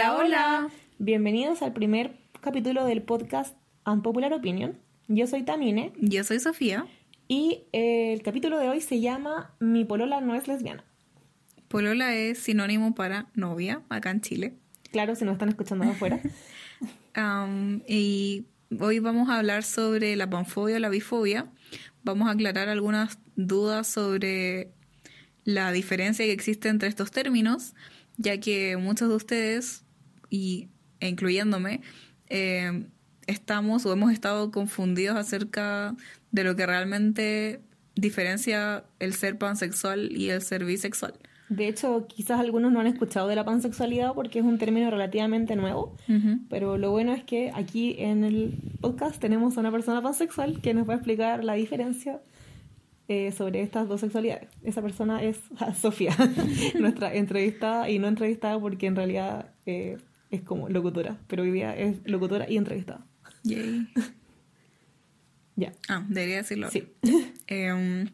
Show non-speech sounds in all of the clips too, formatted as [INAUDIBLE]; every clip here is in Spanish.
Hola, hola. Bienvenidos al primer capítulo del podcast Unpopular Opinion. Yo soy Tamine. Yo soy Sofía. Y eh, el capítulo de hoy se llama Mi polola no es lesbiana. Polola es sinónimo para novia acá en Chile. Claro, si nos están escuchando de afuera. [LAUGHS] Um, y hoy vamos a hablar sobre la panfobia o la bifobia. Vamos a aclarar algunas dudas sobre la diferencia que existe entre estos términos, ya que muchos de ustedes, y, e incluyéndome, eh, estamos o hemos estado confundidos acerca de lo que realmente diferencia el ser pansexual y el ser bisexual. De hecho, quizás algunos no han escuchado de la pansexualidad porque es un término relativamente nuevo, pero lo bueno es que aquí en el podcast tenemos a una persona pansexual que nos va a explicar la diferencia eh, sobre estas dos sexualidades. Esa persona es [LAUGHS] Sofía, [LAUGHS] nuestra entrevistada y no entrevistada porque en realidad eh, es como locutora, pero hoy día es locutora y entrevistada. Yay. [LAUGHS] Ya. Ah, debería decirlo. Sí. [LAUGHS] Em,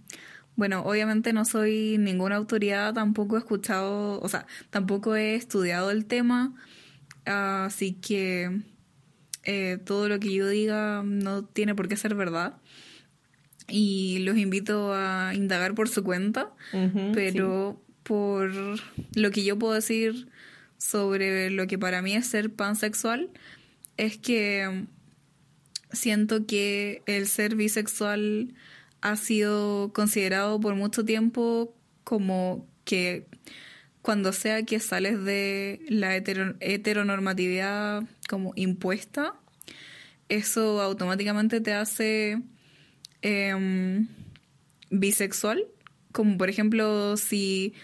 bueno, obviamente no soy ninguna autoridad, tampoco he escuchado, o sea, tampoco he estudiado el tema, así que eh, todo lo que yo diga no tiene por qué ser verdad. Y los invito a indagar por su cuenta, pero por lo que yo puedo decir sobre lo que para mí es ser pansexual, es que siento que el ser bisexual ha sido considerado por mucho tiempo como que cuando sea que sales de la hetero- heteronormatividad como impuesta, eso automáticamente te hace em, bisexual. Como por ejemplo, si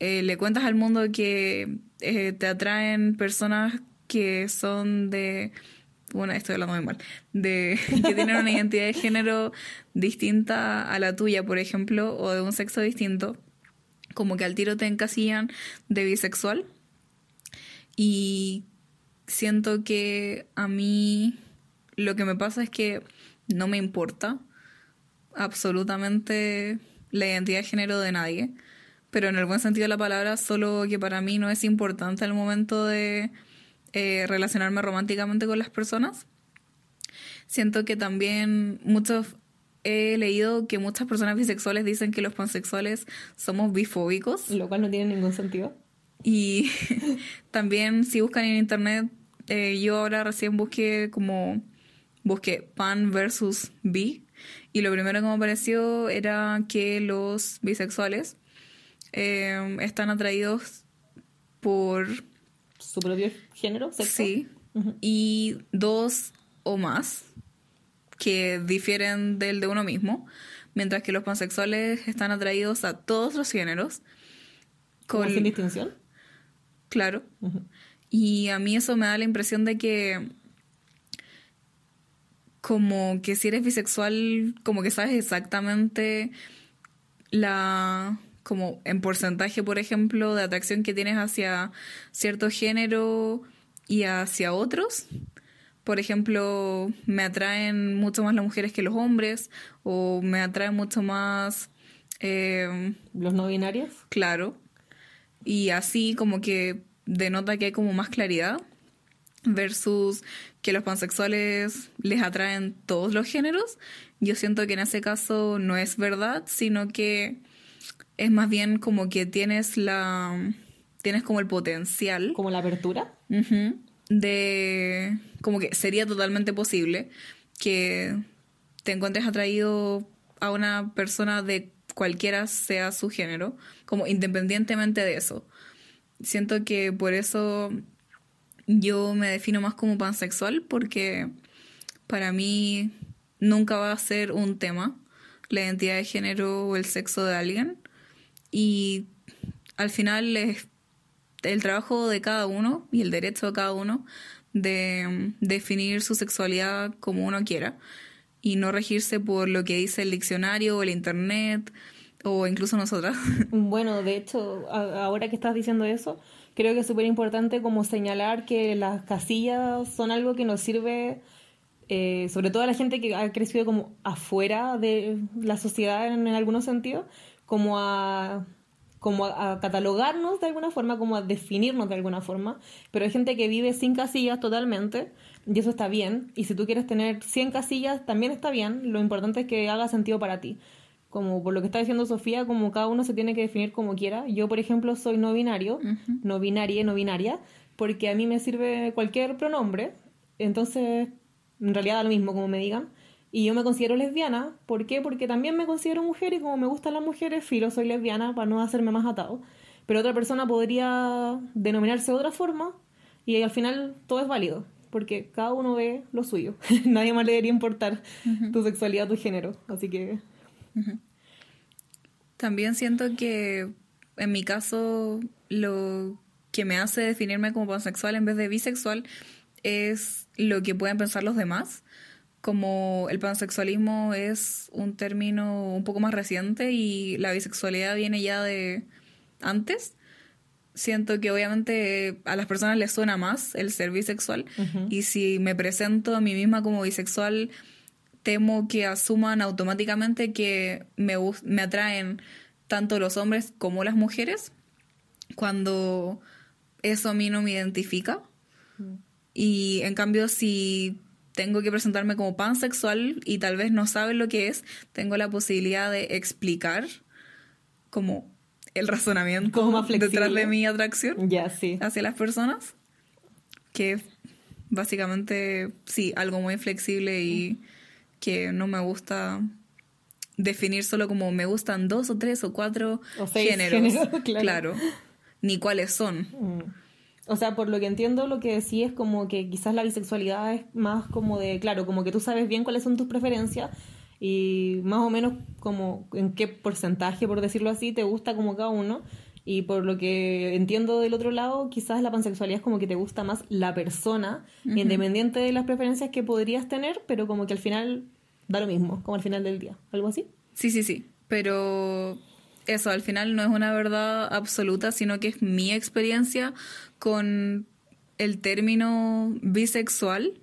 eh, le cuentas al mundo que eh, te atraen personas que son de bueno, estoy hablando muy mal, de [LAUGHS] que tienen una identidad de género distinta a la tuya, por ejemplo, o de un sexo distinto, como que al tiro te encasillan de bisexual. Y siento que a mí lo que me pasa es que no me importa absolutamente la identidad de género de nadie, pero en el buen sentido de la palabra, solo que para mí no es importante al momento de eh, relacionarme románticamente con las personas. Siento que también muchos he leído que muchas personas bisexuales dicen que los pansexuales somos bifóbicos Lo cual no tiene ningún sentido. y [LAUGHS] también si buscan en internet eh, yo ahora recién busqué como busqué pan versus bi y lo primero que me apareció era que los bisexuales eh, están atraídos por Su propio género, sexo. Sí. Y dos o más que difieren del de uno mismo, mientras que los pansexuales están atraídos a todos los géneros. Con, sin distinción. claro. Y a mí eso me da la impresión de que como que si eres bisexual, como que sabes exactamente la como en porcentaje, por ejemplo, de atracción que tienes hacia cierto género y hacia otros. Por ejemplo, me atraen mucho más las mujeres que los hombres o me atraen mucho más eh, Los no binarios. claro. Y así como que denota que hay como más claridad versus que los pansexuales les atraen todos los géneros. Yo siento que en ese caso no es verdad, sino que es más bien como que tienes la tienes como el potencial Como la apertura. De como que sería totalmente posible que te encuentres atraído a una persona de cualquiera sea su género, como independientemente de eso. Siento que por eso yo me defino más como pansexual porque para mí nunca va a ser un tema la identidad de género o el sexo de alguien y al final es el trabajo de cada uno y el derecho de cada uno de mm, definir su sexualidad como uno quiera y no regirse por lo que dice el diccionario o el internet o incluso nosotras. [LAUGHS] Bueno, de hecho, ahora que estás diciendo eso, creo que es súper importante como señalar que las casillas son algo que nos sirve, eh, sobre todo a la gente que ha crecido como afuera de la sociedad en algunos sentidos, como a como a, catalogarnos de alguna forma, como a definirnos de alguna forma, pero hay gente que vive sin casillas totalmente y eso está bien. Y si tú quieres tener 100 casillas, también está bien. Lo importante es que haga sentido para ti. Como por lo que está diciendo Sofía, como cada uno se tiene que definir como quiera. Yo, por ejemplo, soy no binario, no binaria, no binaria, porque a mí me sirve cualquier pronombre. Entonces, en realidad da lo mismo como me digan. Y yo me considero lesbiana. ¿Por qué? Porque también me considero mujer y como me gustan las mujeres, filo, soy lesbiana para no hacerme más atado. Pero otra persona podría denominarse de otra forma y al final todo es válido. Porque cada uno ve lo suyo. [LAUGHS] Nadie más le debería importar tu sexualidad, tu género. Así que. También siento que en mi caso lo que me hace definirme como pansexual en vez de bisexual es lo que pueden pensar los demás como el pansexualismo es un término un poco más reciente y la bisexualidad viene ya de antes, siento que obviamente a las personas les suena más el ser bisexual. Y si me presento a mí misma como bisexual, temo que asuman automáticamente que me, me atraen tanto los hombres como las mujeres, cuando eso a mí no me identifica. Y en cambio, si tengo que presentarme como pansexual y tal vez no saben lo que es, tengo la posibilidad de explicar como el razonamiento detrás de mi atracción hacia las personas, que básicamente, sí, algo muy flexible y que no me gusta definir solo como me gustan dos o tres o cuatro géneros, [LAUGHS] claro. ni cuáles son. Mm. O sea, por lo que entiendo, lo que decís es como que quizás la bisexualidad es más como de, claro, como que tú sabes bien cuáles son tus preferencias y más o menos como en qué porcentaje, por decirlo así, te gusta como cada uno. Y por lo que entiendo del otro lado, quizás la pansexualidad es como que te gusta más la persona, independiente de las preferencias que podrías tener, pero como que al final da lo mismo, como al final del día. ¿Algo así? Sí, sí, sí. Pero eso al final no es una verdad absoluta, sino que es mi experiencia con el término bisexual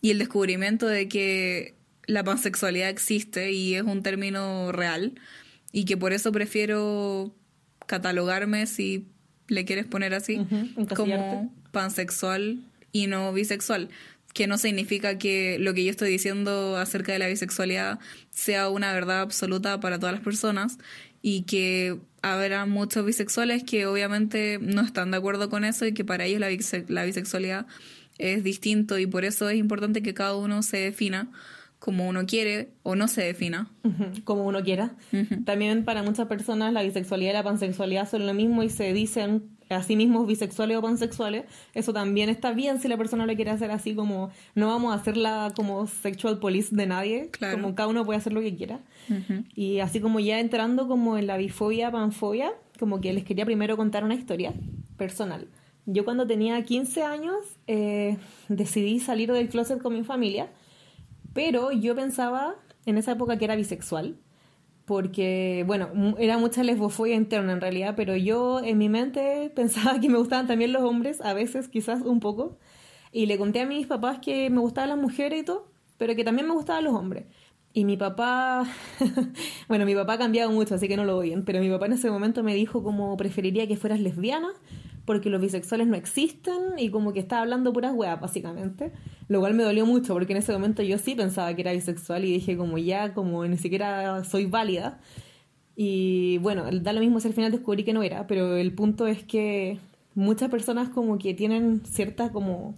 y el descubrimiento de que la pansexualidad existe y es un término real y que por eso prefiero catalogarme, si le quieres poner así, como pansexual y no bisexual que no significa que lo que yo estoy diciendo acerca de la bisexualidad sea una verdad absoluta para todas las personas y que habrá muchos bisexuales que obviamente no están de acuerdo con eso y que para ellos la, bisexualidad es distinto y por eso es importante que cada uno se defina como uno quiere o no se defina. Como uno quiera. También para muchas personas la bisexualidad y la pansexualidad son lo mismo y se dicen a sí mismos bisexuales o pansexuales. Eso también está bien si la persona lo quiere hacer así como no vamos a hacerla como sexual police de nadie. Como cada uno puede hacer lo que quiera. Y así como ya entrando como en la bifobia, panfobia, como que les quería primero contar una historia personal. Yo cuando tenía 15 años eh, decidí salir del closet con mi familia pero yo pensaba en esa época que era bisexual, porque, bueno, era mucha lesbofobia interna en realidad, pero yo en mi mente [LAUGHS] pensaba que me gustaban también los hombres, a veces quizás un poco, y le conté a mis papás que me gustaban las mujeres y todo, pero que también me gustaban los hombres. Y mi papá, [LAUGHS] bueno, mi papá ha cambiado mucho, así que no lo oyen, pero mi papá en ese momento me dijo como preferiría que fueras lesbiana porque los bisexuales no existen y como que estaba hablando puras weas, básicamente. Lo cual me dolió mucho porque en ese momento yo sí pensaba que era bisexual y dije como ya, como ni siquiera soy válida. Y bueno, da lo mismo si al final descubrí que no era, pero el punto es que muchas personas como que tienen cierta como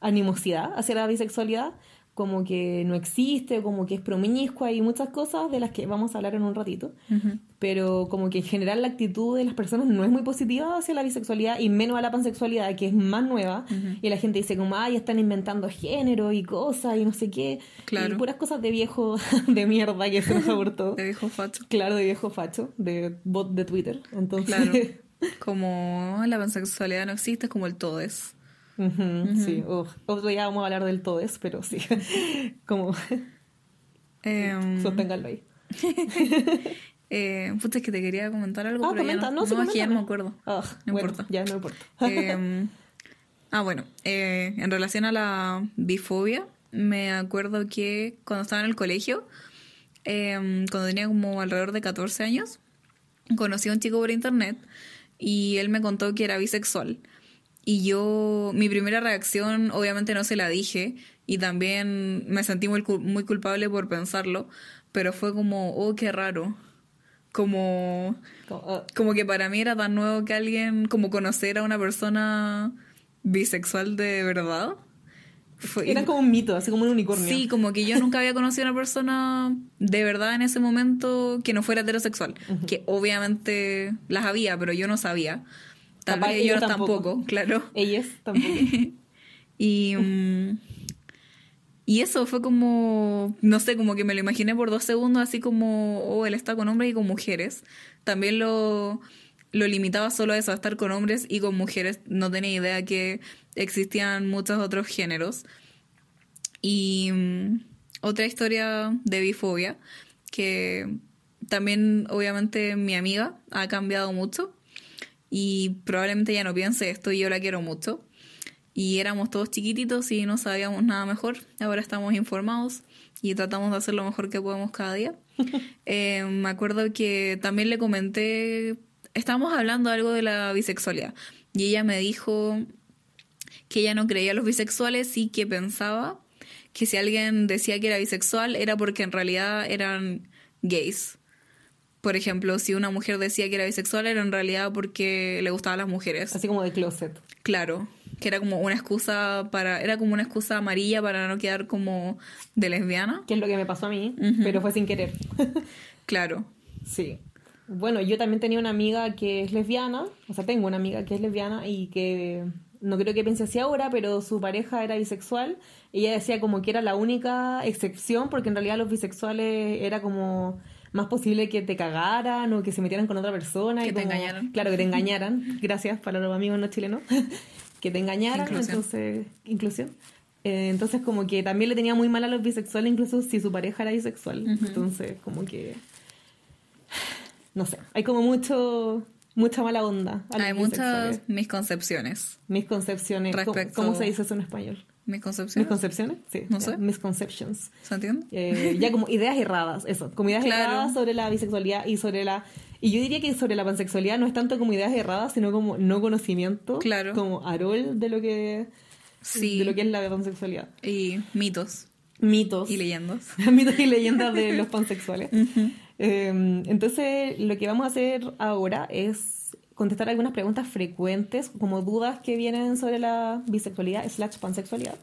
animosidad hacia la bisexualidad como que no existe, como que es promiscua y muchas cosas de las que vamos a hablar en un ratito. Pero como que en general la actitud de las personas no es muy positiva hacia la bisexualidad y menos a la pansexualidad, que es más nueva. Y la gente dice como, ay, están inventando género y cosas y no sé qué. Claro. Y puras cosas de viejo [LAUGHS] de mierda que se nos [LAUGHS] abortó. de viejo facho. Claro, de viejo facho, de bot de Twitter. Entonces... Claro. [LAUGHS] Como la pansexualidad no existe, como el todo es. Sí, otro día vamos a hablar del todes, pero sí, [LAUGHS] como sosténganlo ahí. [LAUGHS] eh, puta, es que te quería comentar algo, ah, pero ya no, no, no, ya no me acuerdo. Ah, no bueno, importa. Ya no importa. [LAUGHS] eh, ah, bueno, eh, en relación a la bifobia, me acuerdo que cuando estaba en el colegio, em, cuando tenía como alrededor de 14 años, conocí a un chico por internet y él me contó que era bisexual. Y yo, mi primera reacción, obviamente no se la dije y también me sentí muy, muy culpable por pensarlo, pero fue como, oh, qué raro. Como, Como, como que para mí era tan nuevo que alguien, como conocer a una persona bisexual de verdad. Fue- Era como un mito, así como un unicornio. Sí, como que yo nunca había conocido a una persona de verdad en ese momento que no fuera heterosexual. Que obviamente las había, pero yo no sabía. Tal vez ellos ellos tampoco. tampoco. claro. Ellas tampoco. [LAUGHS] Y, mm, y eso fue como, no sé, como que me lo imaginé por dos segundos, así como, oh, él está con hombres y con mujeres. También lo, lo limitaba solo a eso, a estar con hombres y con mujeres. No tenía idea que existían muchos otros géneros. Y mm, otra historia de bifobia, que también obviamente mi amiga ha cambiado mucho y probablemente ya no piense esto y yo la quiero mucho. Y éramos todos chiquititos y no sabíamos nada mejor. Ahora estamos informados y tratamos de hacer lo mejor que podemos cada día. [LAUGHS] Eh, me acuerdo que también le comenté, estábamos hablando algo de la bisexualidad y ella me dijo que ella no creía en los bisexuales y que pensaba que si alguien decía que era bisexual era porque en realidad eran gays. Por ejemplo, si una mujer decía que era bisexual era en realidad porque le gustaban las mujeres. Así como de closet. Claro, que era como una excusa para era como una excusa amarilla para no quedar como de lesbiana. Que es lo que me pasó a mí, pero fue sin querer. [LAUGHS] Claro. Sí. Bueno, yo también tenía una amiga que es lesbiana, o sea, tengo una amiga que es lesbiana y que no creo que piense así ahora, pero su pareja era bisexual. Ella decía como que era la única excepción, porque en realidad los bisexuales era como más posible que te cagaran o que se metieran con otra persona. Que y te como- engañaran. Claro, que te [LAUGHS] engañaran. Gracias para los amigos no chilenos. [LAUGHS] que te engañaran, Inclusión. entonces, inclusión. Eh, entonces como que también le tenía muy mal a los bisexuales, incluso si su pareja era bisexual. Entonces como que [SIGHS] no sé, hay como mucho mucha mala onda. a Hay muchas misconcepciones. Misconcepciones. ¿Cómo- Respecto- ¿Cómo, se dice eso en español? ¿Misconcepciones? ¿Misconcepciones? Sí. No sé. Misconceptions. ¿Se entiende? Eh, ya como ideas erradas, eso, como ideas Claro. erradas sobre la bisexualidad y sobre la... Y yo diría que sobre la pansexualidad no es tanto como ideas erradas, sino como no conocimiento. Claro. Como arol de lo que, Sí. de lo que es la pansexualidad. Y mitos Mitos. y leyendas. [LAUGHS] mitos y leyendas de los [LAUGHS] pansexuales. Eh, entonces, lo que vamos a hacer ahora es contestar algunas preguntas frecuentes, como dudas que vienen sobre la bisexualidad slash pansexualidad.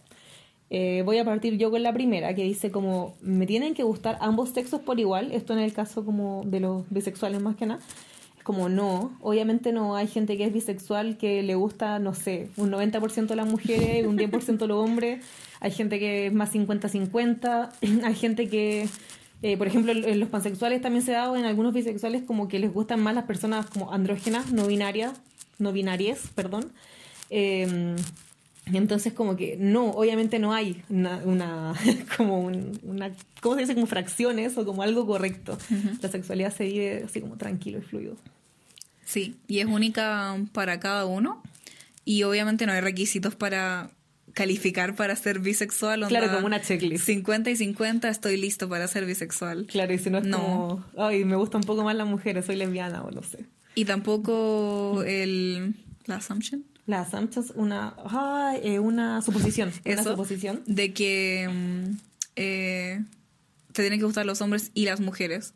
Eh, voy a partir yo con la primera, que dice como, ¿me tienen que gustar ambos sexos por igual? Esto en el caso como de los bisexuales más que nada. Es como no, obviamente no, hay gente que es bisexual que le gusta, no sé, un 90% de las mujeres, un 10% de los hombres, hay gente que es más 50-50, [CLEARS THROAT] hay gente que, eh, por ejemplo, en los pansexuales también se ha dado en algunos bisexuales como que les gustan más las personas como andrógenas, no binarias, no binarias, perdón. Eh, entonces como que no, obviamente no hay una, una [LAUGHS] como un- una, ¿cómo se dice? Como fracciones o como algo correcto. La sexualidad se vive así como tranquilo y fluido. Sí, y es única para cada uno. Y obviamente no hay requisitos para calificar para ser bisexual. onda, Claro, como una checklist. 50 y 50 estoy listo para ser bisexual. Claro, y si no es No. como, ay, me gusta un poco más las mujeres, soy lesbiana o no sé. Y tampoco el... La assumption. La assumption es una, ay, eh, una suposición. Una Eso. suposición. De que mm, eh, te tienen que gustar los hombres y las mujeres.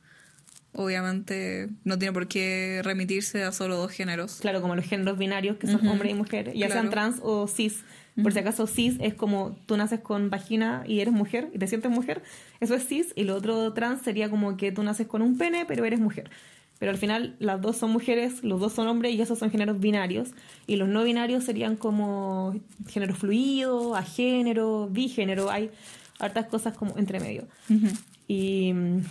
Obviamente no tiene por qué remitirse a solo dos géneros. Claro, como los géneros binarios, que son Ujú. hombre y mujer, ya sean Claro. trans o cis. Por si acaso, cis es como tú naces con vagina y eres mujer y te sientes mujer. Eso es cis. Y lo otro trans sería como que tú naces con un pene, pero eres mujer. Pero al final, las dos son mujeres, los dos son hombres y esos son géneros binarios. Y los no binarios serían como género fluido, agénero, bigénero. Hay hartas cosas como entre medio. Y mm,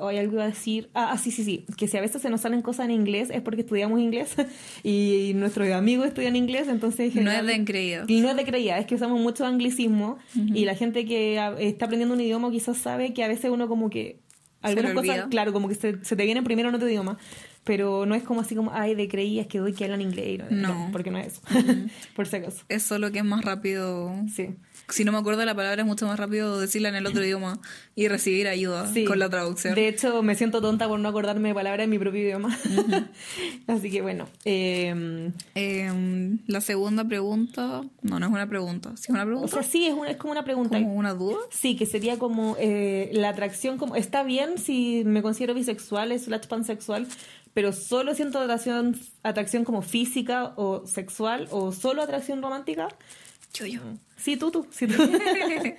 hoy algo iba a decir. Ah, ah, sí, sí, sí. Que si a veces se nos salen cosas en inglés es porque estudiamos inglés [LAUGHS] y nuestros amigos estudian inglés, entonces. en No es de engreídos. Y no es de creída, es que usamos mucho anglicismo y la gente que está aprendiendo un idioma quizás sabe que a veces uno como que. Algunas cosas, claro, como que se, se te vienen primero en otro idioma. Pero no es como así como, ay, de creías que hoy que hablan inglés. y No. porque no es eso. [LAUGHS] Por si acaso. Es solo que es más rápido Sí. Si no me acuerdo la palabra es mucho más rápido decirla en el otro idioma y recibir ayuda Sí. con la traducción. De hecho, me siento tonta por no acordarme de palabras en mi propio idioma. [LAUGHS] Así que bueno. eh, Em, la segunda pregunta, no, no es una pregunta, sí es una o pregunta, sea, sí, es, una, es como una pregunta. como una duda. Sí, que sería como eh, la atracción, como está bien si me considero bisexual, slash pansexual, pero solo siento atracción, atracción como física o sexual o solo atracción romántica. Yo, yo. Sí, tú, tú. Sí, tú. [LAUGHS]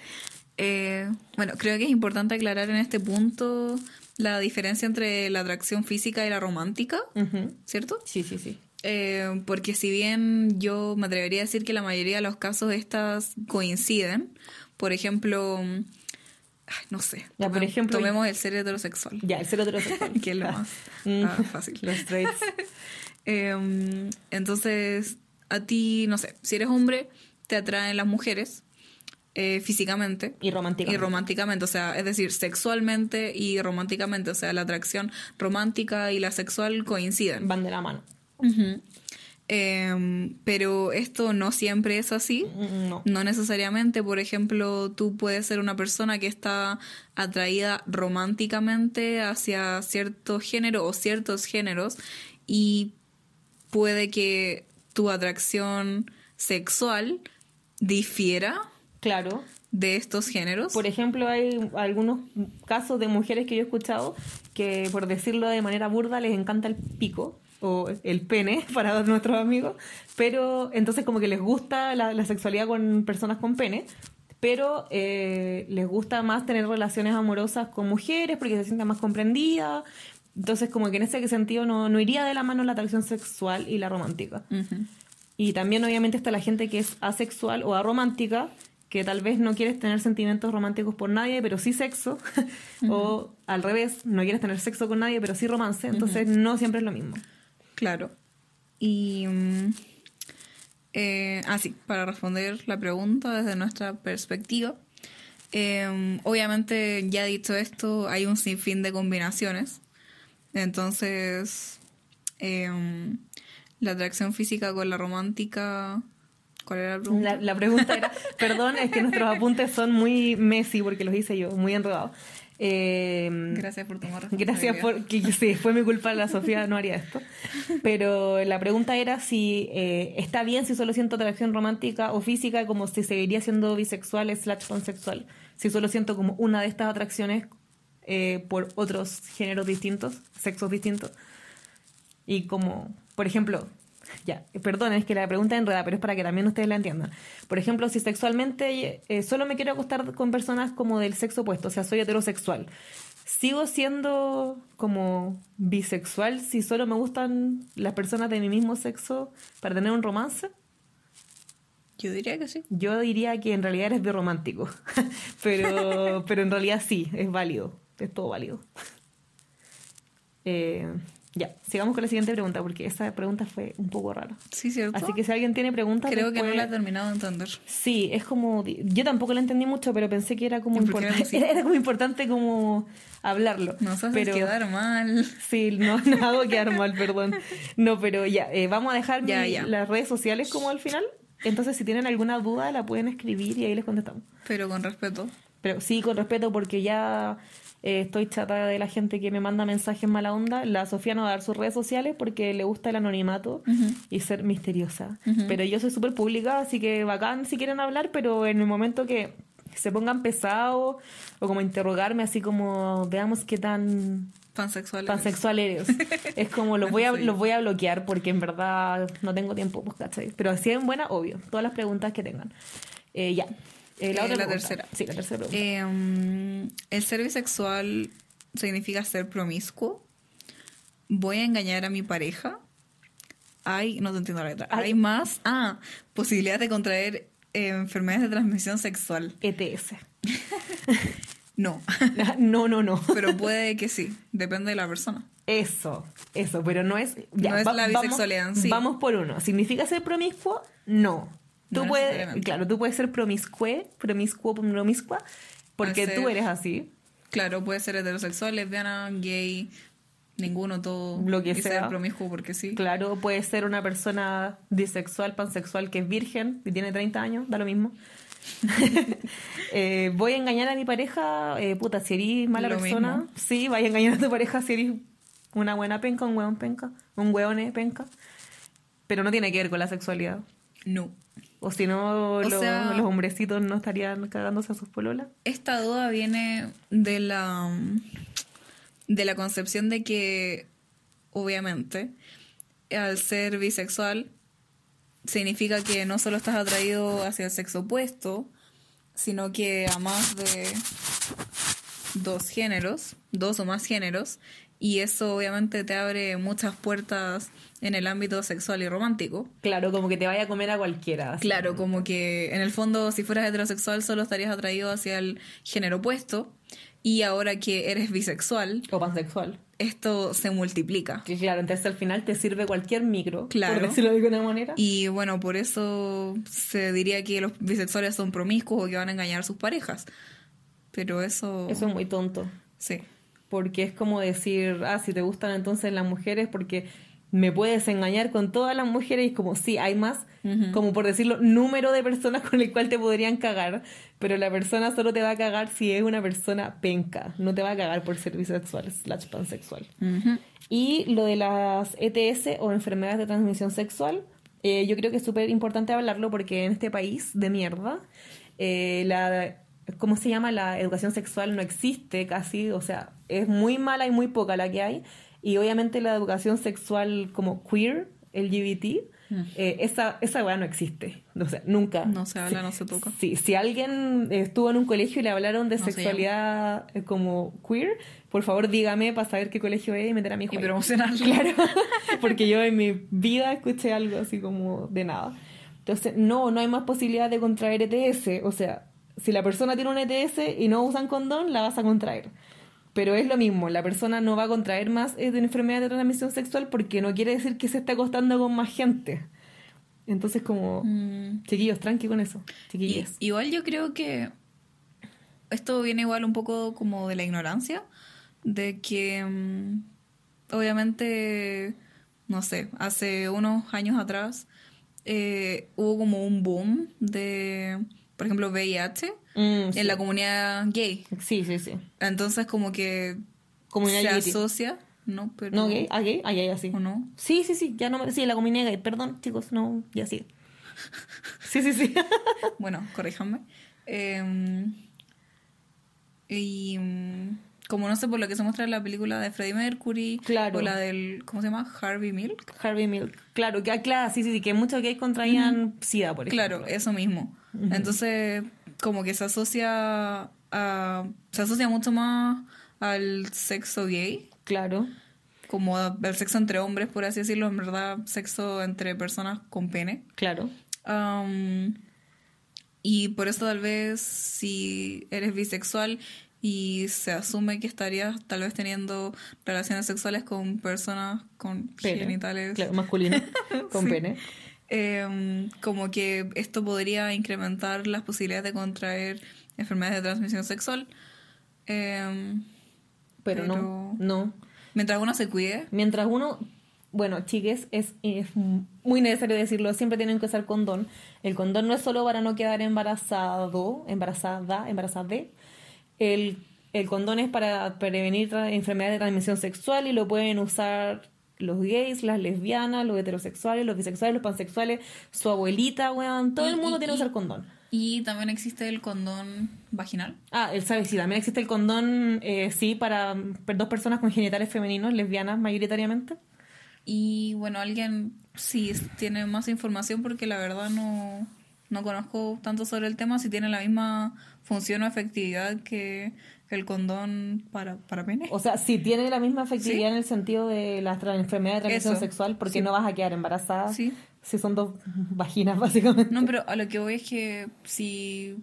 Eh, bueno, creo que es importante aclarar en este punto la diferencia entre la atracción física y la romántica. ¿cierto? Sí, sí, sí. Eh, porque si bien yo me atrevería a decir que la mayoría de los casos estas coinciden, por ejemplo, no sé, Ya, por ejemplo- tomemos el ser heterosexual, Ya, el ser heterosexual. [LAUGHS] que es lo más Mm. ah, fácil. [LAUGHS] Los traits. Eh, entonces, a ti, no sé, si eres hombre, te atraen las mujeres eh, físicamente Y romántica. y románticamente, o sea, es decir, sexualmente y románticamente, o sea, la atracción romántica y la sexual coinciden. Van de la mano. Em, pero esto no siempre es así. Mm, No. No necesariamente, por ejemplo, tú puedes ser una persona que está atraída románticamente hacia cierto género o ciertos géneros y puede que tu atracción sexual difiera Claro. de estos géneros. Por ejemplo, hay algunos casos de mujeres que yo he escuchado que, por decirlo de manera burda, les encanta el pico o el pene [LAUGHS] para nuestros amigos, pero entonces como que les gusta la, la sexualidad con personas con pene, pero eh, les gusta más tener relaciones amorosas con mujeres porque se sienten más comprendidas. Entonces como que en ese sentido no, no iría de la mano la atracción sexual y la romántica. Y también obviamente está la gente que es asexual o aromántica, que tal vez no quieres tener sentimientos románticos por nadie, pero sí sexo. [LAUGHS] o al revés, no quieres tener sexo con nadie, pero sí romance. Entonces no siempre es lo mismo. Claro. Y. mm, eh, ah, sí, para responder la pregunta desde nuestra perspectiva. eh, obviamente, ya dicho esto, hay un sinfín de combinaciones. Entonces, eh, la atracción física con la romántica. ¿Cuál era la pregunta? La, la pregunta era, [LAUGHS] perdón, es que nuestros apuntes son muy Messi porque los hice yo, muy enredados. Eh, Gracias por tomar Gracias por que sí, fue mi culpa, la Sofía no haría esto. Pero la pregunta era si eh, está bien si solo siento atracción romántica o física, como si seguiría siendo bisexual slash pansexual. Si solo siento como una de estas atracciones eh, por otros géneros distintos, sexos distintos. Y como, por ejemplo, ya, perdón, es que la pregunta es enredada, pero es para que también ustedes la entiendan. Por ejemplo, si sexualmente eh, solo me quiero acostar con personas como del sexo opuesto, o sea, soy heterosexual, ¿sigo siendo como bisexual si solo me gustan las personas de mi mismo sexo para tener un romance? Yo diría que sí. Yo diría que en realidad eres birromántico, [LAUGHS] pero, pero en realidad sí, es válido, es todo válido. Eh, ya, sigamos con la siguiente pregunta, porque esa pregunta fue un poco rara. Sí, ¿cierto? Así que si alguien tiene preguntas, Creo que no la he terminado de entender. Sí, es como. Yo tampoco la entendí mucho, pero pensé que era como ¿Y por qué importante. [LAUGHS] era como importante como hablarlo. Nos haces pero, quedar mal. Sí, no, no hago quedar mal, perdón. No, pero ya, eh, vamos a dejar Ya, mi- ya. las redes sociales como al final. Entonces, si tienen alguna duda, la pueden escribir y ahí les contestamos. Pero con respeto. Pero sí, con respeto, porque ya eh, estoy chata de la gente que me manda mensajes mala onda. La Sofía no va a dar sus redes sociales porque le gusta el anonimato y ser misteriosa. Pero yo soy súper pública, así que bacán si quieren hablar, pero en el momento que se pongan pesados o como interrogarme, así como veamos qué tan Pansexual. pansexual eres. [LAUGHS] Es como los voy a, Sí. los voy a bloquear porque en verdad no tengo tiempo, pues, ¿cachai? Pero así en buena, obvio, todas las preguntas que tengan. Eh, ya. Eh, la Eh, otra la pregunta. tercera. Sí, la tercera pregunta. Eh, mm, el ser bisexual significa ser promiscuo. Voy a engañar a mi pareja. Hay, no te entiendo la letra. Ay. Hay más. Ah, posibilidad de contraer enfermedades de transmisión sexual. ETS. [LAUGHS] No, [LAUGHS] No, no, no. pero puede que sí. Depende de la persona. Eso, eso, pero no es. ya, No es la vamos- bisexualidad en sí. Vamos por uno. ¿Significa ser promiscuo? No. Tú No puedes, claro, tú puedes ser promiscue, promiscuo, promiscua, porque ser- tú eres así. Claro, puede ser heterosexual, lesbiana, gay, ninguno, todo. Lo que y sea. ser promiscuo porque sí. Claro, puede ser una persona bisexual, pansexual que es virgen y tiene 30 años, da lo mismo. [LAUGHS] [LAUGHS] Eh, voy a engañar a mi pareja, eh, puta, si eres mala persona, sí, vaya a engañar a tu pareja si eres una buena penca, un hueón penca, un hueón penca. Pero no tiene que ver con la sexualidad. No. O si no, los hombrecitos no estarían cagándose a sus pololas. Esta duda viene de la, de la concepción de que, obviamente, al ser bisexual, significa que no solo estás atraído hacia el sexo opuesto, sino que a más de dos géneros, dos o más géneros, y eso obviamente te abre muchas puertas en el ámbito sexual y romántico. Claro, como que te vaya a comer a cualquiera. Claro, como que en el fondo si fueras heterosexual solo estarías atraído hacia el género opuesto y ahora que eres bisexual o pansexual, esto se multiplica. claro, entonces al final te sirve cualquier micro, claro. por decirlo de alguna manera. Y bueno, por eso se diría que los bisexuales son promiscuos o que van a engañar a sus parejas. Pero eso... Eso es muy tonto. Sí porque es como decir, ah, si te gustan entonces las mujeres, porque me puedes engañar con todas las mujeres y como sí, hay más, como por decirlo, número de personas [LAUGHS] con el cual te podrían cagar, pero la persona solo te va a cagar si es una persona penca, no te va a cagar por ser bisexual, slash pansexual. Y lo de las ETS o enfermedades de transmisión sexual, eh, yo creo que es súper importante hablarlo porque en este país de mierda, eh, la ¿cómo se llama? La educación sexual no existe casi, o sea, es muy mala y muy poca la que hay. Y obviamente la educación sexual como queer, LGBT, mm. eh, esa, esa weá no existe. O sea, nunca. No se habla, no se toca. Sí, si alguien estuvo en un colegio y le hablaron de sexualidad eh, como queer, por favor dígame para saber qué colegio es y meter a mi hijo. Y promocionarlo. [LAUGHS] Claro. [LAUGHS] Porque yo en mi vida escuché algo así como de nada. Entonces, no, no hay más posibilidad de contraer ETS. O sea, si la persona tiene un ETS y no usan condón, la vas a contraer. Pero es lo mismo, la persona no va a contraer más de una enfermedad de transmisión sexual porque no quiere decir que se está acostando con más gente. Entonces, como, mm. chiquillos, tranqui con eso, chiquillos. igual yo creo que esto viene igual un poco como de la ignorancia, de que mm, obviamente, no sé, hace unos años atrás eh, hubo como un boom de por ejemplo, VIH mm, en la comunidad gay. Sí, sí, sí. Entonces, como que se asocia. No, pero... ¿No gay? ¿A gay? Ah, ya, ya, sí. ¿O no? Sí, sí, sí. Ya no me... Sí, la comunidad gay. Perdón, chicos. No, ya sí. [LAUGHS] sí, sí, sí. bueno, corríjanme. Em, y mm, como no sé por lo que se muestra en la película de Freddie Mercury claro. o la del ¿cómo se llama? Harvey Milk Harvey Milk claro que claro sí sí sí que muchos gays contraían sida por ejemplo claro eso mismo entonces, como que se asocia a, se asocia mucho más al sexo gay. Claro. Como al sexo entre hombres, por así decirlo, en verdad, sexo entre personas con pene. Claro. y por eso tal vez si eres bisexual y se asume que estarías tal vez teniendo relaciones sexuales con personas con genitales claro, masculinos [LAUGHS] con pene eh, como que esto podría incrementar las posibilidades de contraer enfermedades de transmisión sexual. Em, pero, no, no. Mientras uno se cuide. Mientras uno, bueno, chiques, es, es muy necesario decirlo, siempre tienen que usar condón. El condón no es solo para no quedar embarazado, embarazada, embarazada. El, el condón es para prevenir enfermedades de transmisión sexual y lo pueden usar los gays, las lesbianas, los heterosexuales, los bisexuales, los pansexuales, su abuelita, weón, todo el mundo tiene que usar condón. Y también existe el condón vaginal. Ah, él sabe, sí, también existe el condón, eh, sí, para dos personas con genitales femeninos, lesbianas mayoritariamente. Y bueno, alguien sí tiene más información porque la verdad no, no conozco tanto sobre el tema, si tiene la misma función o efectividad que el condón para, para pene. O sea, si tiene la misma efectividad en el sentido de la enfermedad de transmisión sexual, porque no vas a quedar embarazada si son dos vaginas, [LAUGHS] básicamente. No, pero a lo que voy es que si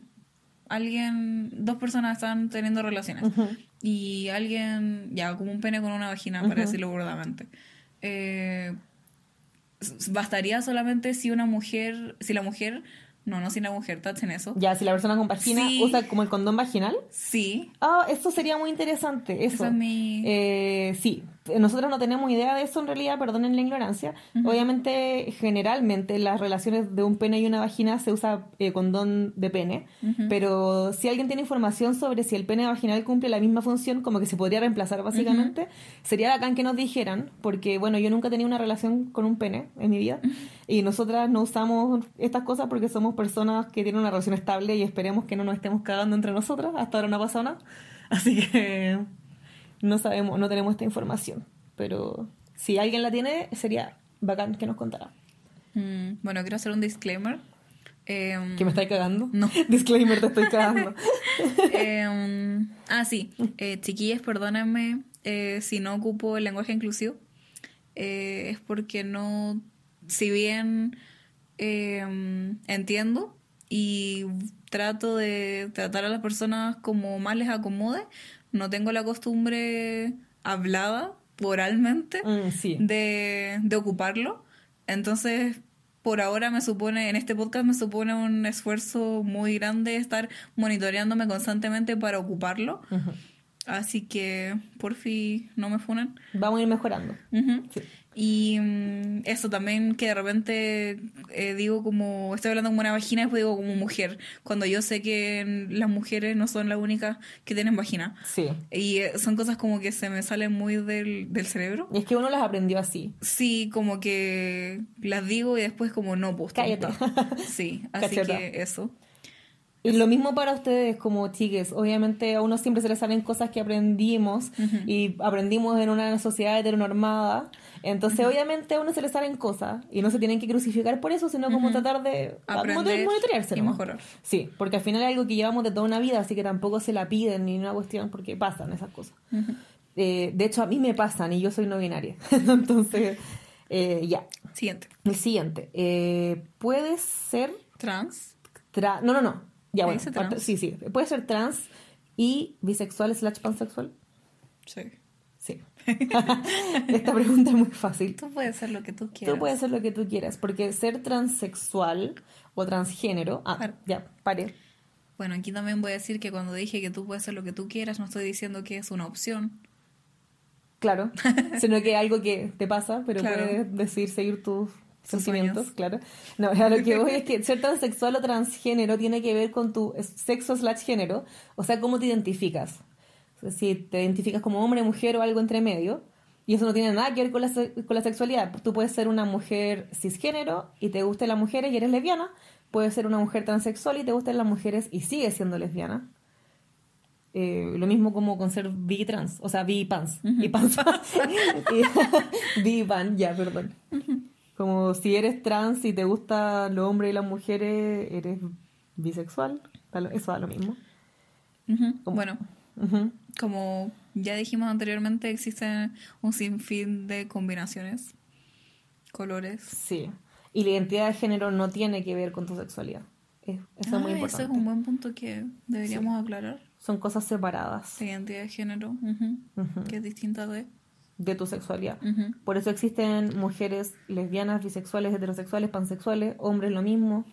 alguien, dos personas están teniendo relaciones y alguien, ya como un pene con una vagina, para decirlo burdamente, eh, bastaría solamente si una mujer, si la mujer no, no si la mujer en eso. Ya, si la persona con vagina usa como el condón vaginal. Sí. Ah, esto sería muy interesante. Eso. es mi... Eh, sí, nosotros no tenemos idea de eso en realidad, perdonen la ignorancia. Obviamente, generalmente, las relaciones de un pene y una vagina se usa eh, condón de pene, pero si alguien tiene información sobre si el pene vaginal cumple la misma función, como que se podría reemplazar básicamente, sería bacán que nos dijeran, porque bueno, yo nunca he tenido una relación con un pene en mi vida, y nosotras no usamos estas cosas porque somos personas que tienen una relación estable y esperemos que no nos estemos cagando entre nosotras, hasta ahora no ha pasado nada. Así que no sabemos, no tenemos esta información. Pero si alguien la tiene, sería bacán que nos contara. Mm, bueno, quiero hacer un disclaimer. Em, ¿Que me estáis cagando? No. [LAUGHS] Disclaimer, te estoy cagando. [LAUGHS] Em, ah, sí. Eh, chiquillas, perdónenme eh, si no ocupo el lenguaje inclusivo. Eh, es porque no. Si bien em, entiendo y trato de tratar a las personas como más les acomode, no tengo la costumbre hablada oralmente mm, de, de ocuparlo. Entonces, por ahora me supone, en este podcast me supone un esfuerzo muy grande estar monitoreándome constantemente para ocuparlo. Así que, por fin, no me funan. Vamos a ir mejorando. Y mm, eso también que de repente eh, digo como, estoy hablando como una vagina y después digo como mujer, cuando yo sé que las mujeres no son las únicas que tienen vagina. Sí. Y eh, son cosas como que se me salen muy del, del cerebro. Y es que uno las aprendió así. Sí, como que las digo y después como no, pues Cállate. Sí, así que [LAUGHS] eso. Y lo mismo para ustedes como chiques. Obviamente a uno siempre se le salen cosas que aprendimos y aprendimos en una sociedad heteronormada. Entonces obviamente a uno se le salen cosas y no se tienen que crucificar por eso, sino como tratar de aprender monitorearse. y mejorar. Sí, porque al final es algo que llevamos de toda una vida, así que tampoco se la piden ni una cuestión porque pasan esas cosas. Eh, de hecho a mí me pasan y yo soy no binaria. [LAUGHS] Entonces, eh, ya. Siguiente. El siguiente. Eh, ¿Puedes ser... Trans. Tra no, no, no. Ya, bueno, sí, sí. Puede ser trans y bisexual slash pansexual. Sí. Sí. [LAUGHS] Esta pregunta es muy fácil. Tú puedes ser lo que tú quieras. Tú puedes ser lo que tú quieras, porque ser transexual o transgénero. Ah, ya, pare. Bueno, aquí también voy a decir que cuando dije que tú puedes ser lo que tú quieras, no estoy diciendo que es una opción. Claro. [LAUGHS] Sino que algo que te pasa, pero Claro. puedes decidir seguir Tus sentimientos, sueños. claro. No, [LAUGHS] a lo que voy es que ser transexual o transgénero tiene que ver con tu sexo slash género, o sea, cómo te identificas. O sea, si te identificas como hombre, mujer o algo entre medio, y eso no tiene nada que ver con la, se- con la sexualidad. Tú puedes ser una mujer cisgénero y te gustan las mujeres y eres lesbiana, puedes ser una mujer transexual y te gustan las mujeres y sigues siendo lesbiana. Eh, lo mismo como con ser bi trans, o sea, bi pans, bi pans, [LAUGHS] Y- [LAUGHS] bi pan, ya, perdón. Como si eres trans y te gustan los hombres y las mujeres, eres bisexual, eso da lo mismo. Bueno, como ya dijimos anteriormente, existen un sinfín de combinaciones, colores. Sí. Y la identidad de género no tiene que ver con tu sexualidad. Es- Eso es muy Ah, importante. Ese es un buen punto que deberíamos aclarar. Son cosas separadas La identidad de género, que es distinta de... de tu sexualidad. Por eso existen mujeres lesbianas, bisexuales, heterosexuales, pansexuales, hombres lo mismo,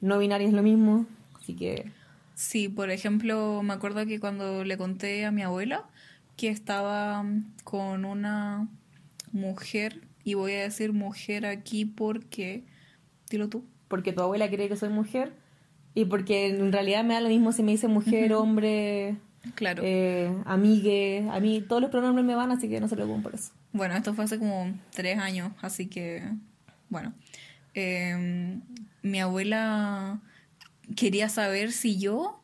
no binarios lo mismo. Así que Sí, por ejemplo, me acuerdo que cuando le conté a mi abuela que estaba mm, con una mujer, y voy a decir mujer aquí porque, dilo tú, porque tu abuela cree que soy mujer y porque en realidad me da lo mismo si me dice mujer, hombre, claro. eh, amigue, a mí todos los pronombres me van, así que no se preocupen por eso. Bueno, esto fue hace como tres años, así que, bueno, Eh, mi abuela quería saber si yo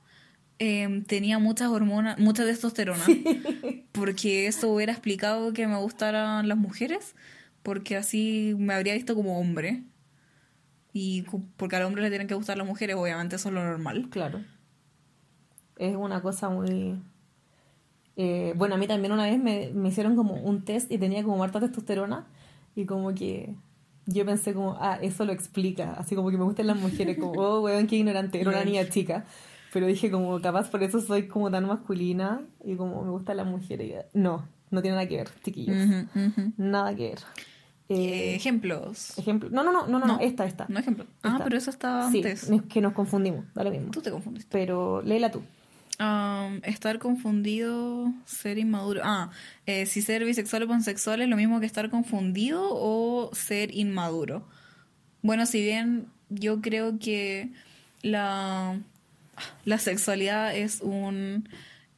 eh, tenía muchas hormonas, mucha testosterona, [LAUGHS] porque eso hubiera explicado que me gustaran las mujeres, porque así me habría visto como hombre. Y porque al hombre le tienen que gustar las mujeres, obviamente eso es lo normal. Claro. Es una cosa muy... eh, bueno, a mí también una vez me, me hicieron como un test y tenía como harta testosterona y como que yo pensé como, ah, eso lo explica, así como que me gustan las mujeres, como, oh, weón, qué ignorante, era una niña chica. Pero dije como, capaz por eso soy como tan masculina y como me gustan las mujeres. y- No, no tiene nada que ver, chiquillos. Nada que ver. Eh, Eh, ejemplos. ejemplo. No, no, no, no, no, No. esta, esta. No ejemplos. Ah, pero eso estaba Sí, antes. es que nos confundimos, da lo mismo. Tú te confundiste. Pero léela tú. Um, estar confundido, ser inmaduro. Ah, eh, si ser bisexual o pansexual es lo mismo que estar confundido o ser inmaduro. Bueno, si bien yo creo que la, la sexualidad es un...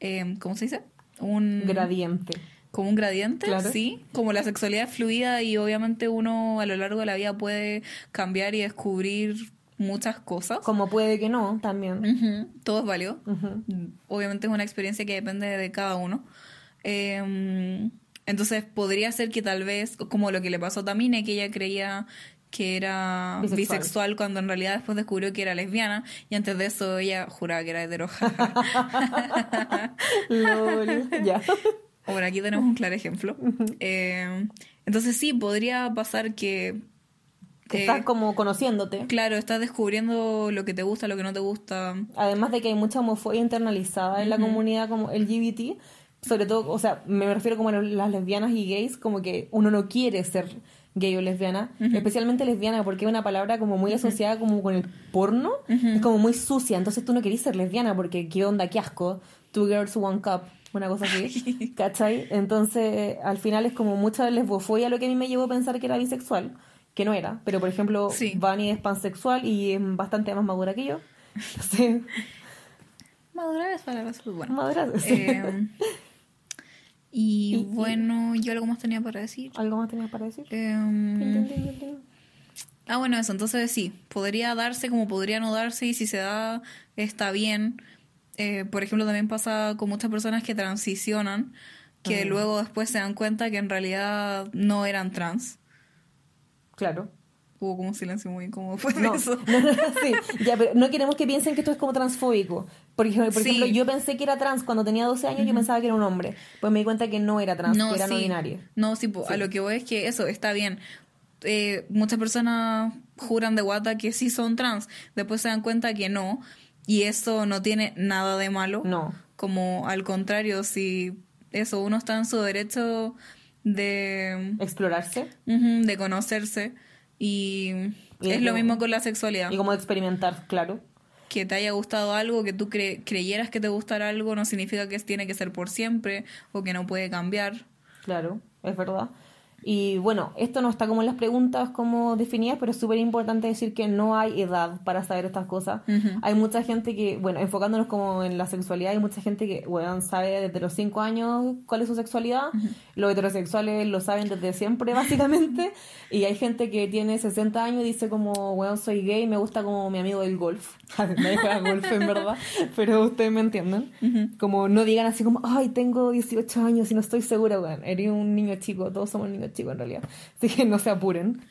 Eh, ¿Cómo se dice? Un... Gradiente. Como un gradiente, sí. Como la sexualidad es fluida y obviamente uno a lo largo de la vida puede cambiar y descubrir muchas cosas. Como puede que no, también. Todo es válido. Obviamente es una experiencia que depende de cada uno. Em, entonces podría ser que tal vez, como lo que le pasó a Tamine, que ella creía que era bisexual. cuando en realidad después descubrió que era lesbiana y antes de eso ella juraba que era hetero. [LAUGHS] [LAUGHS] ya. Bueno, aquí tenemos un claro ejemplo. Em, entonces sí, podría pasar que estás como conociéndote. Claro, estás descubriendo lo que te gusta, lo que no te gusta. Además de que hay mucha homofobia internalizada en la comunidad como LGBT, sobre todo, o sea, me refiero como a las lesbianas y gays, como que uno no quiere ser gay o lesbiana, especialmente lesbiana porque es una palabra como muy asociada como con el porno, es como muy sucia, entonces tú no querís ser lesbiana porque qué onda, qué asco, two girls, one cup, una cosa así, [LAUGHS] ¿cachai? Entonces al final es como mucha lesbofobia lo que a mí me llevó a pensar que era bisexual que no era. Pero, por ejemplo, sí. es pansexual y es bastante más madura que yo. [LAUGHS] Sí. Madura es palabra buena. Madura, eh, y, [LAUGHS] bueno, yo algo más tenía para decir. ¿Algo más tenía para decir? Em, ah, bueno, eso. Entonces sí, podría darse como podría no darse y si se da, está bien. Eh, por ejemplo, también pasa con muchas personas que transicionan, que luego después se dan cuenta que en realidad no eran trans. Claro. Hubo como un silencio muy incómodo fue no, eso. No, [LAUGHS] no, sí, ya, pero no queremos que piensen que esto es como transfóbico. Porque, por ejemplo, yo pensé que era trans cuando tenía 12 años, yo pensaba que era un hombre. Pues me di cuenta que no era trans, que era no binario. No, sí, a lo que voy es que eso está bien. Eh, muchas personas juran de guata que sí son trans, después se dan cuenta que no, y eso no tiene nada de malo. No. Como al contrario, si eso, uno está en su derecho de explorarse, de conocerse y, es lo mismo con la sexualidad. Y como experimentar, claro. Que te haya gustado algo, que tú creyeras que te gustara algo, no significa que tiene que ser por siempre o que no puede cambiar. Claro, es verdad. Y bueno, esto no está como en las preguntas como definidas, pero es súper importante decir que no hay edad para saber estas cosas. Hay mucha gente que, bueno, enfocándonos como en la sexualidad, hay mucha gente que, bueno, sabe desde los 5 años cuál es su sexualidad. Los heterosexuales lo saben desde siempre, [LAUGHS] básicamente. y hay gente que tiene 60 años y dice como, bueno, soy gay, me gusta como mi amigo del golf. [LAUGHS] Nadie juega golf, en verdad, pero ustedes me entienden. Como no digan así como, ay, tengo 18 años y no estoy segura, bueno, eres un niño chico, todos somos niños chicos en realidad. Así que no se apuren.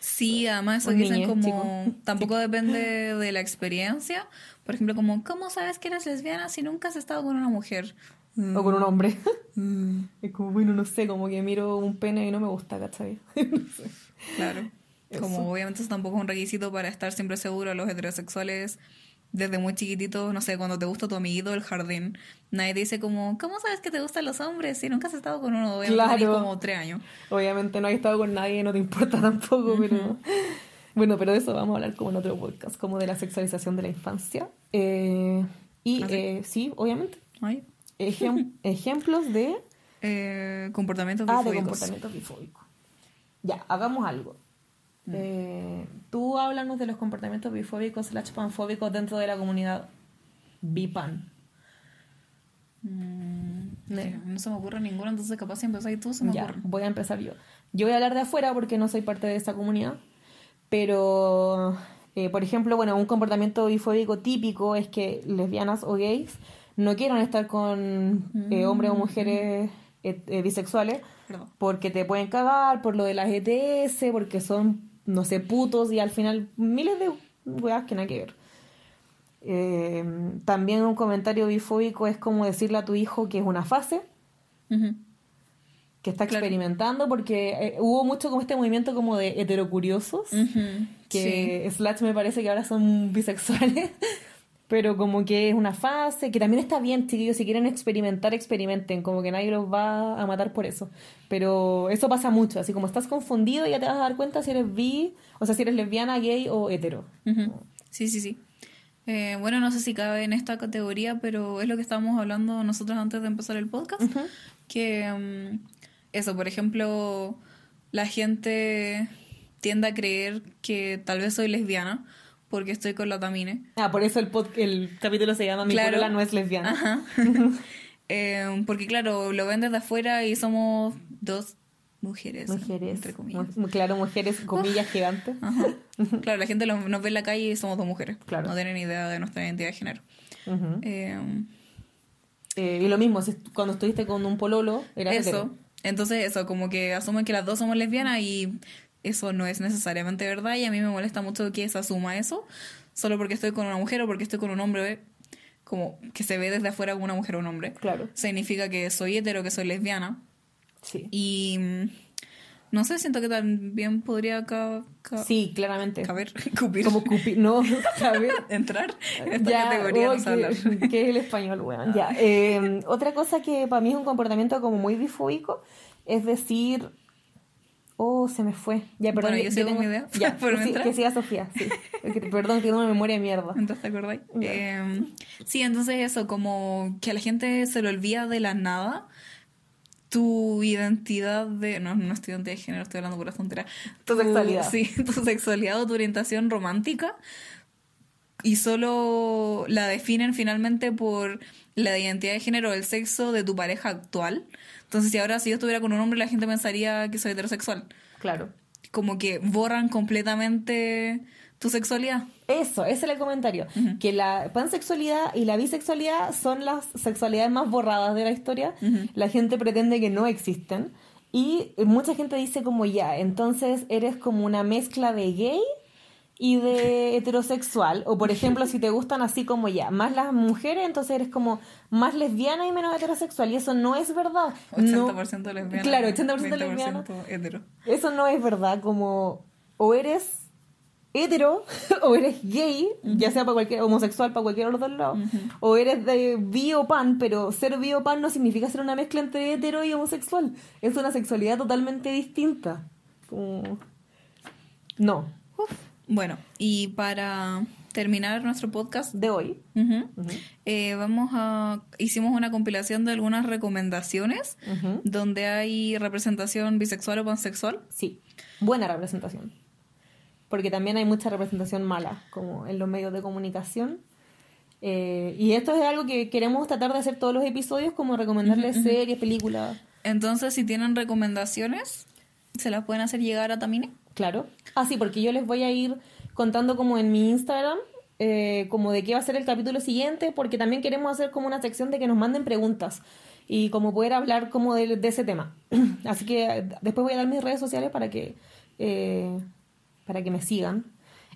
Sí, además eso dicen como tampoco depende de la experiencia. Por ejemplo, como ¿cómo sabes que eres lesbiana si nunca has estado con una mujer? O con un hombre. Mm. [LAUGHS] Es como, bueno, no sé, como que miro un pene y no me gusta, ¿cachai? [LAUGHS] no sé. Claro. Como obviamente eso tampoco es un requisito para estar siempre seguro a los heterosexuales desde muy chiquitito, no sé, cuando te gusta tu amiguito del jardín, nadie dice como, ¿cómo sabes que te gustan los hombres si nunca has estado con uno? Claro. como tres años. Obviamente no has estado con nadie, no te importa [LAUGHS] tampoco, pero... Bueno, pero de eso vamos a hablar como en otro podcast, como de la sexualización de la infancia. Eh, y ¿Ah, eh, sí? obviamente. [LAUGHS] ejemplos de... Eh, comportamientos bifóbicos. Ah, de comportamientos bifóbicos. Ya, hagamos algo. Mm. Eh, tú háblanos de los comportamientos bifóbicos slash panfóbicos dentro de la comunidad bipan. Mm, no se me ocurre ninguno, entonces capaz si empezáis tú, se me ya, Voy a empezar yo. Yo voy a hablar de afuera porque no soy parte de esta comunidad, pero, eh, por ejemplo, bueno, un comportamiento bifóbico típico es que lesbianas o gays no quieran estar con eh, hombres o mm. mujeres bisexuales porque te pueden cagar por lo de las ETS, porque son no sé, putos y al final miles de weas que nada que ver. Eh, también un comentario bifóbico es como decirle a tu hijo que es una fase, que está experimentando, porque eh, hubo mucho como este movimiento como de heterocuriosos, que Slash me parece que ahora son bisexuales, [LAUGHS] pero como que es una fase, que también está bien, chiquillos, si quieren experimentar, experimenten, como que nadie los va a matar por eso. Pero eso pasa mucho, así como estás confundido ya te vas a dar cuenta si eres bi, o sea, si eres lesbiana, gay o hetero. Sí, sí, sí. Eh, bueno, no sé si cabe en esta categoría, pero es lo que estábamos hablando nosotros antes de empezar el podcast. Que mm, eso, por ejemplo, la gente tiende a creer que tal vez soy lesbiana porque estoy con la Tamine. Ah, por eso el, el capítulo se llama Mi claro. no es lesbiana. Ajá. [LAUGHS] [LAUGHS] Eh, porque claro, lo ven desde afuera y somos dos mujeres. Mujeres. Entre comillas. Claro, mujeres, comillas gigantes. [LAUGHS] Claro, la gente nos ve en la calle y somos dos mujeres. Claro. No tienen idea de nuestra identidad de género. Eh, eh, y lo mismo, cuando estuviste con un pololo, era Eso. Entonces, eso, como que asumen que las dos somos lesbianas y eso no es necesariamente verdad y a mí me molesta mucho que se asuma eso solo porque estoy con una mujer o porque estoy con un hombre como que se ve desde afuera como una mujer o un hombre. Claro. Significa que soy hetero, que soy lesbiana. Sí. Y mm, no sé, siento que también podría Sí, claramente. Caber, [LAUGHS] cupir. Como cupir, no, caber. [LAUGHS] Entrar en esta categoría oh, que, es el español, weón. Ya. Eh, otra cosa que para mí es un comportamiento como muy bifóbico es decir Oh, se me fue. Ya, perdón. Bueno, yo sigo tengo... mi idea. Ya, [LAUGHS] sí, que siga Sofía, sí. [LAUGHS] perdón, tengo una memoria de mierda. Entonces, ¿te acordáis? Eh, sí, entonces eso, como que a la gente se le olvida de la nada tu identidad de... No, no estoy identidad de género, estoy hablando por la frontera. Tu, sexualidad. Sí, [LAUGHS] tu sexualidad o tu orientación romántica. Y solo la definen finalmente por la identidad de género o el sexo de tu pareja actual. Entonces, si ahora si yo estuviera con un hombre, la gente pensaría que soy heterosexual. Claro. Como que borran completamente tu sexualidad. Eso, ese es el comentario. Que la pansexualidad y la bisexualidad son las sexualidades más borradas de la historia. La gente pretende que no existen. Y mucha gente dice como ya, entonces eres como una mezcla de gay y de heterosexual. O por ejemplo, si te gustan así como ya, más las mujeres, entonces eres como más lesbiana y menos heterosexual. Y eso no es verdad. 80% lesbiana. Claro, 80% lesbiana. hetero. Eso no es verdad. Como o eres hetero [LAUGHS] o eres gay, ya sea para cualquier homosexual para cualquier otro lado, o eres de bi o pan, pero ser bi o pan no significa ser una mezcla entre hetero y homosexual. Es una sexualidad totalmente distinta. Como... No. Bueno, y para terminar nuestro podcast de hoy, eh, vamos a hicimos una compilación de algunas recomendaciones donde hay representación bisexual o pansexual. Sí, buena representación, porque también hay mucha representación mala, como en los medios de comunicación. Eh, y esto es algo que queremos tratar de hacer todos los episodios, como recomendarles series, películas. Entonces, si tienen recomendaciones, se las pueden hacer llegar a Tamine. Claro. Ah, sí, porque yo les voy a ir contando como en mi Instagram, eh, como de qué va a ser el capítulo siguiente, porque también queremos hacer como una sección de que nos manden preguntas y como poder hablar como de, ese tema. [CLEARS THROAT] Así que después voy a dar mis redes sociales para que, eh, para que me sigan.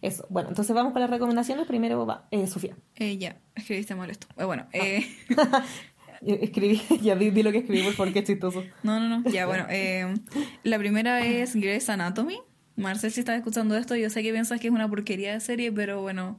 Eso. Bueno, entonces vamos con las recomendaciones. Primero va eh, Sofía. Eh, ya, escribiste mal esto. bueno, ah. [LAUGHS] Escribí, [LAUGHS] ya di, lo que escribí, porque es chistoso. No, no, no. Ya, bueno. [LAUGHS] la primera es Grey's Anatomy. Marcel, si estás escuchando esto, yo sé que piensas que es una porquería de serie, pero bueno,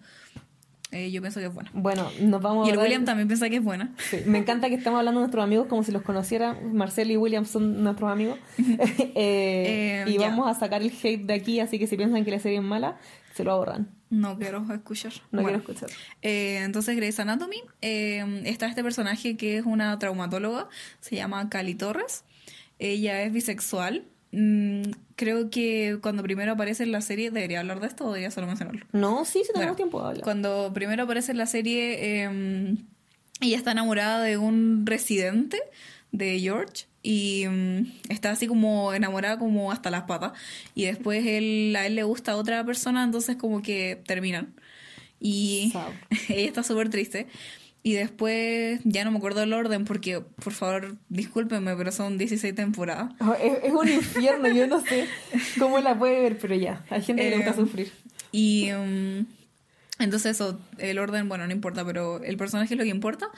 eh, yo pienso que es buena. Bueno, nos vamos Y el William también piensa que es buena. Sí, me encanta que estamos hablando de nuestros amigos como si los conociera. Marcel y William son nuestros amigos. [LAUGHS] Eh, [LAUGHS] eh, y vamos a sacar el hate de aquí, así que si piensan que la serie es mala, se lo ahorran. No quiero escuchar. No quiero escuchar. entonces, Grey's Anatomy. está este personaje que es una traumatóloga. Se llama Cali Torres. Ella es bisexual. Mm, creo que cuando primero aparece en la serie, ¿debería hablar de esto o debería solo mencionarlo? No, sí, sí tenemos tiempo de hablar. Cuando primero aparece en la serie, eh, ella está enamorada de un residente de George y mm, está así como enamorada como hasta las patas y después él, a él le gusta otra persona, entonces como que terminan. Y [LAUGHS] ella está súper triste. Y después, ya no me acuerdo el orden porque, por favor, discúlpenme, pero son 16 temporadas. Oh, es, un infierno, yo no sé cómo la puede ver, pero ya, hay gente que le gusta eh, sufrir. Y um, entonces eso, el orden, bueno, no importa, pero el personaje es lo que importa.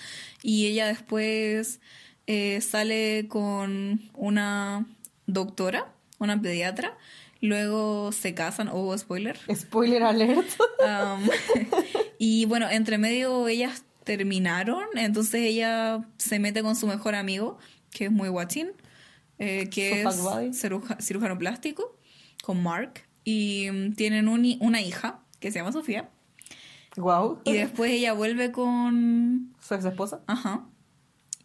Y ella después eh, sale con una doctora, una pediatra. Luego se casan, o oh, spoiler. Spoiler alert. Um, [LAUGHS] y bueno, entre medio ellas terminaron, entonces ella se mete con su mejor amigo, que es muy guachín, eh, que es cirujano plástico, con Mark, y mm, tienen una hija que se llama Sofía. Wow. Y después ella vuelve con... ¿Su ex esposa? Ajá.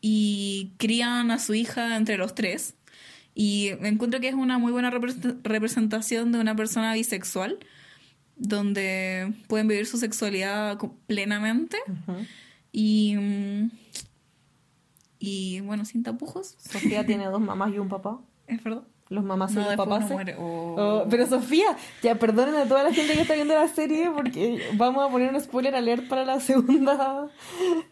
Y crían a su hija entre los tres. Y encuentro que es una muy buena representación de una persona bisexual, donde pueden vivir su sexualidad plenamente. Mm, y bueno, sin tapujos. Sofía tiene [LAUGHS] dos mamás y un papá. Es verdad. Los mamás y los papás. Oh. Oh, pero Sofía, ya perdonen a toda la gente que está viendo la serie porque vamos a poner un spoiler alert para la segunda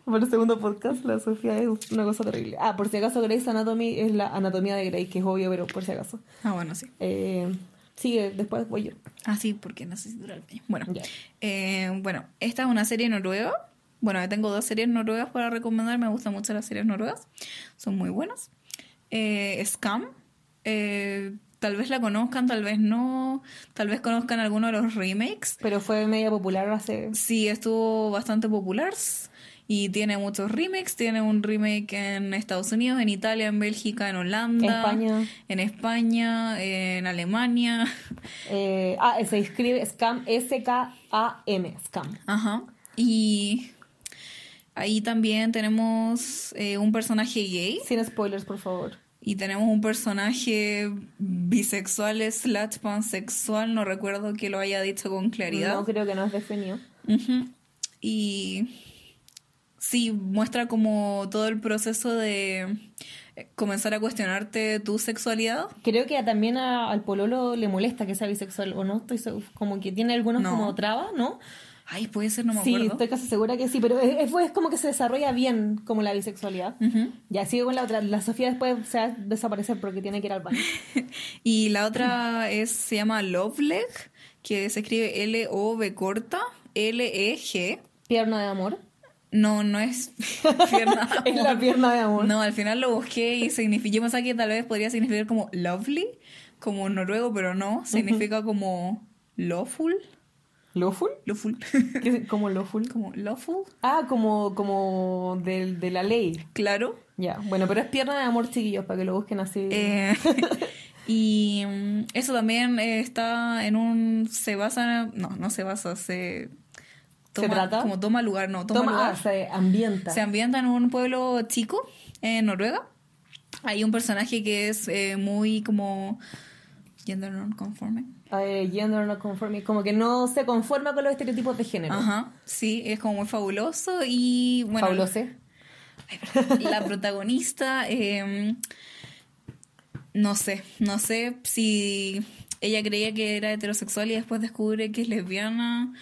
para el segundo podcast. La Sofía es una cosa terrible. Ah, por si acaso Grey's Anatomy es la anatomía de Grey, que es obvio, pero por si acaso. Ah, bueno, sí. Eh, sigue, después voy yo. Ah, sí, porque necesito el baño. Bueno, eh, bueno, esta es una serie noruega. Bueno, tengo dos series noruegas para recomendar. Me gustan mucho las series noruegas. Son muy buenas. Eh, Scam eh, tal vez la conozcan, tal vez no, tal vez conozcan alguno de los remakes. Pero fue media popular hace... Sí, estuvo bastante popular y tiene muchos remakes. Tiene un remake en Estados Unidos, en Italia, en Bélgica, en Holanda, España. en España, en Alemania. Eh, ah, se escribe Scam, S-K-A-M, Scam. Ajá. Y ahí también tenemos eh, un personaje gay. Sin spoilers, por favor. Y tenemos un personaje bisexual slash pansexual, no recuerdo que lo haya dicho con claridad. No, creo que no es definido. Y sí, muestra como todo el proceso de comenzar a cuestionarte tu sexualidad. Creo que también al pololo le molesta que sea bisexual, ¿o no? Estoy como que tiene algunos como trabas, ¿no? Ay, puede ser, no me acuerdo. Sí, estoy casi segura que sí, pero es, es, como que se desarrolla bien como la bisexualidad. Ya sigue con la otra. La Sofía después se va a desaparecer porque tiene que ir al baño. [LAUGHS] y la otra es se llama Love Leg, que se escribe L-O-V corta, L-E-G. Pierna de amor. No, no es [LAUGHS] pierna de amor. es la pierna de amor. No, al final lo busqué y significa. Yo pensaba que tal vez podría significar como lovely, como noruego, pero no. Significa como lawful. ¿Lawful? Lawful. [LAUGHS] ¿Como lawful? Como lawful. Ah, como, como de, de la ley. Claro. Ya, bueno, pero es pierna de amor, chiquillos, para que lo busquen así. Eh, [LAUGHS] [LAUGHS] y mm, eso también está en un. Se basa. No, no se basa, se. ¿Se trata? Como toma lugar, no, toma, lugar. Ah, se ambienta. Se ambienta en un pueblo chico, en Noruega. Hay un personaje que es eh, muy como. Gender non-conforme eh, gender no conforme, como que no se conforma con los estereotipos de género. Ajá, sí, es como muy fabuloso y bueno. Fabuloso. La protagonista, em, no sé, no sé si ella creía que era heterosexual y después descubre que es lesbiana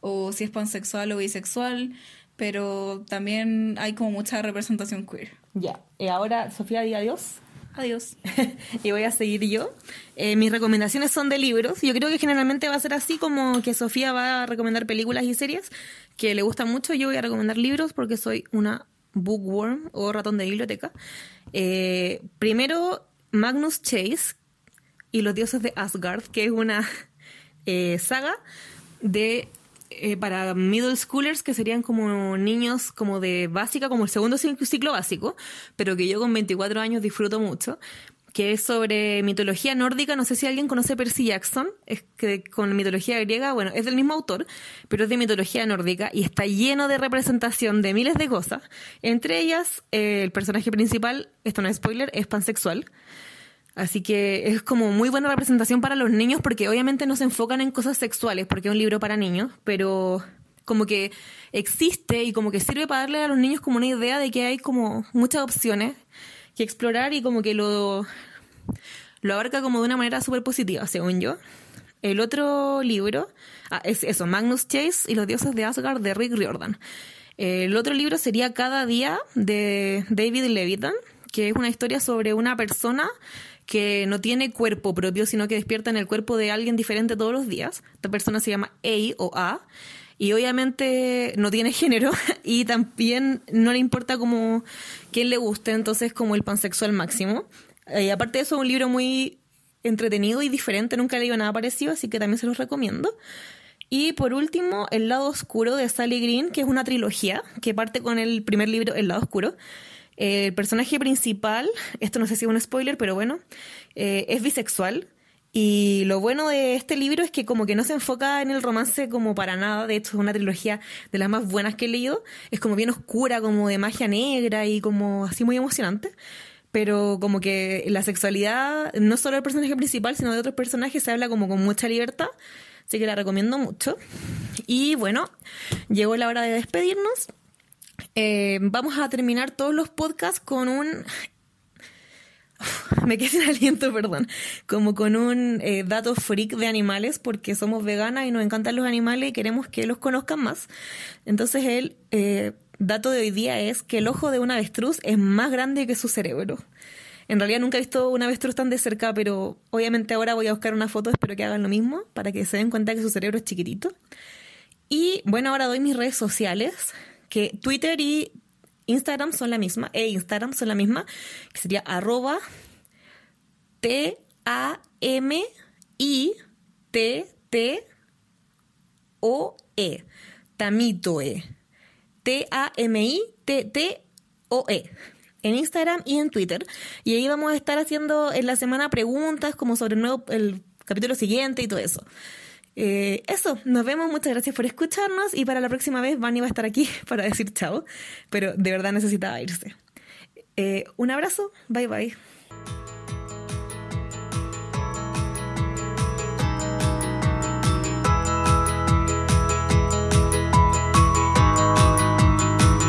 o si es pansexual o bisexual, pero también hay como mucha representación queer. Ya, y ahora Sofía, di adiós. Adiós. [LAUGHS] y voy a seguir yo. Eh, mis recomendaciones son de libros. Yo creo que generalmente va a ser así como que Sofía va a recomendar películas y series que le gustan mucho. Yo voy a recomendar libros porque soy una bookworm o ratón de biblioteca. Eh, primero, Magnus Chase y los dioses de Asgard, que es una [LAUGHS] eh, saga de eh, para middle schoolers, que serían como niños como de básica, como el segundo ciclo básico, pero que yo con 24 años disfruto mucho, que es sobre mitología nórdica. No sé si alguien conoce Percy Jackson, es que con mitología griega, bueno, es del mismo autor, pero es de mitología nórdica y está lleno de representación de miles de cosas. Entre ellas, eh, el personaje principal, esto no es spoiler, es pansexual. Así que es como muy buena representación para los niños porque obviamente no se enfocan en cosas sexuales porque es un libro para niños, pero como que existe y como que sirve para darle a los niños como una idea de que hay como muchas opciones que explorar y como que lo, lo abarca como de una manera súper positiva, según yo. El otro libro ah, es eso, Magnus Chase y los dioses de Asgard de Rick Riordan. El otro libro sería Cada día de David Levitan, que es una historia sobre una persona que no tiene cuerpo propio, sino que despierta en el cuerpo de alguien diferente todos los días. Esta persona se llama A o A. Y obviamente no tiene [LAUGHS] género y también no le importa como quién le guste, entonces como el pansexual máximo. Y eh, aparte de eso, es un libro muy entretenido y diferente, nunca he leído nada parecido, así que también se los recomiendo. Y por último, El lado oscuro de Sally Green, que es una trilogía que parte con el primer libro, El lado oscuro, el personaje principal, esto no sé si es un spoiler, pero bueno, eh, es bisexual. Y lo bueno de este libro es que como que no se enfoca en el romance como para nada, de hecho es una trilogía de las más buenas que he leído, es como bien oscura, como de magia negra y como así muy emocionante, pero como que la sexualidad, no solo del personaje principal, sino de otros personajes, se habla como con mucha libertad, así que la recomiendo mucho. Y bueno, llegó la hora de despedirnos. Eh, vamos a terminar todos los podcasts con un [LAUGHS] me quedé sin aliento, perdón, como con un eh, dato freak de animales, porque somos veganas y nos encantan los animales y queremos que los conozcan más. Entonces el eh, dato de hoy día es que el ojo de un avestruz es más grande que su cerebro. En realidad nunca he visto un avestruz tan de cerca, pero obviamente ahora voy a buscar una foto, espero que hagan lo mismo, para que se den cuenta que su cerebro es chiquitito. Y bueno, ahora doy mis redes sociales, que Twitter y Instagram son la misma, e Instagram son la misma, que sería arroba T A M I T T O E. Tamitoe. T A M I T T O E. En Instagram y en Twitter. Y ahí vamos a estar haciendo en la semana preguntas como sobre el, nuevo, el capítulo siguiente y todo eso. Eh, eso, nos vemos, muchas gracias por escucharnos y para la próxima vez Vani va a estar aquí [LAUGHS] para decir chao, pero de verdad necesitaba irse. Eh, un abrazo, bye bye.